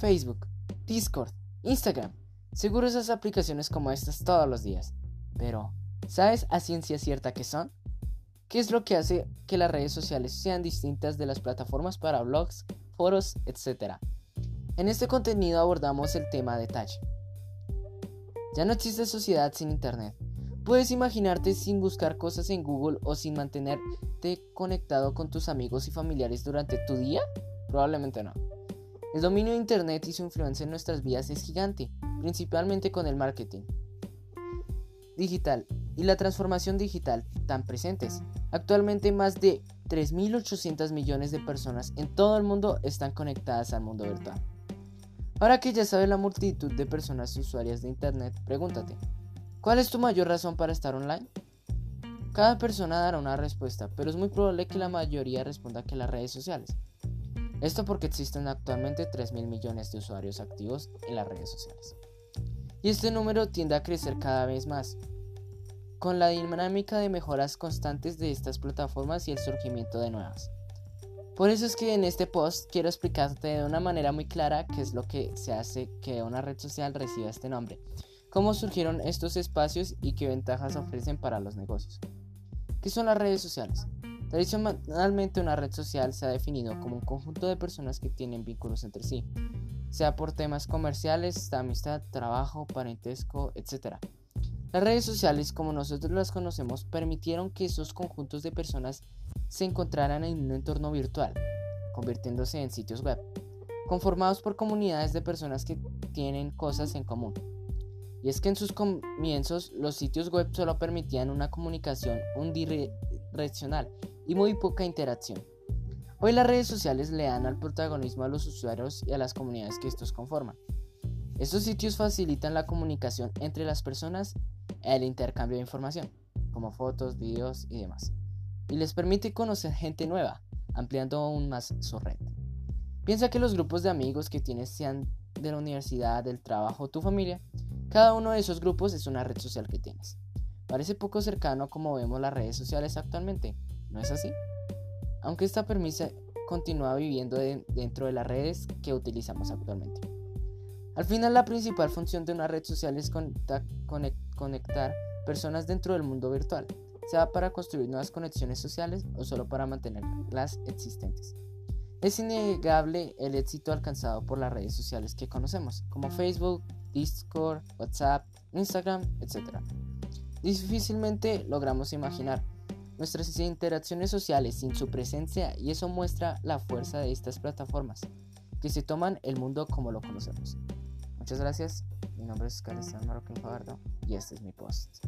Facebook, Discord, Instagram. Seguro esas aplicaciones como estas todos los días. Pero, ¿sabes a ciencia cierta qué son? ¿Qué es lo que hace que las redes sociales sean distintas de las plataformas para blogs, foros, etc.? En este contenido abordamos el tema a detalle. Ya no existe sociedad sin Internet. ¿Puedes imaginarte sin buscar cosas en Google o sin mantenerte conectado con tus amigos y familiares durante tu día? Probablemente no. El dominio de Internet y su influencia en nuestras vidas es gigante, principalmente con el marketing digital y la transformación digital tan presentes. Actualmente más de 3.800 millones de personas en todo el mundo están conectadas al mundo virtual. Ahora que ya sabes la multitud de personas usuarias de Internet, pregúntate, ¿cuál es tu mayor razón para estar online? Cada persona dará una respuesta, pero es muy probable que la mayoría responda que las redes sociales. Esto porque existen actualmente 3.000 millones de usuarios activos en las redes sociales. Y este número tiende a crecer cada vez más, con la dinámica de mejoras constantes de estas plataformas y el surgimiento de nuevas. Por eso es que en este post quiero explicarte de una manera muy clara qué es lo que se hace que una red social reciba este nombre, cómo surgieron estos espacios y qué ventajas ofrecen para los negocios. ¿Qué son las redes sociales? Tradicionalmente una red social se ha definido como un conjunto de personas que tienen vínculos entre sí, sea por temas comerciales, amistad, trabajo, parentesco, etc. Las redes sociales, como nosotros las conocemos, permitieron que esos conjuntos de personas se encontraran en un entorno virtual, convirtiéndose en sitios web, conformados por comunidades de personas que tienen cosas en común. Y es que en sus comienzos los sitios web solo permitían una comunicación unidireccional y muy poca interacción. Hoy las redes sociales le dan al protagonismo a los usuarios y a las comunidades que estos conforman. Estos sitios facilitan la comunicación entre las personas el intercambio de información, como fotos, videos y demás. Y les permite conocer gente nueva, ampliando aún más su red. Piensa que los grupos de amigos que tienes sean de la universidad, del trabajo tu familia, cada uno de esos grupos es una red social que tienes. Parece poco cercano como vemos las redes sociales actualmente, ¿no es así? Aunque esta permisa continúa viviendo dentro de las redes que utilizamos actualmente. Al final la principal función de una red social es conectar personas dentro del mundo virtual, sea para construir nuevas conexiones sociales o solo para mantener las existentes. Es innegable el éxito alcanzado por las redes sociales que conocemos, como Facebook, Discord, WhatsApp, Instagram, etc. Difícilmente logramos imaginar nuestras interacciones sociales sin su presencia y eso muestra la fuerza de estas plataformas, que se toman el mundo como lo conocemos. Muchas gracias, mi nombre es Carlos Marroquín Fajardo y este es mi post.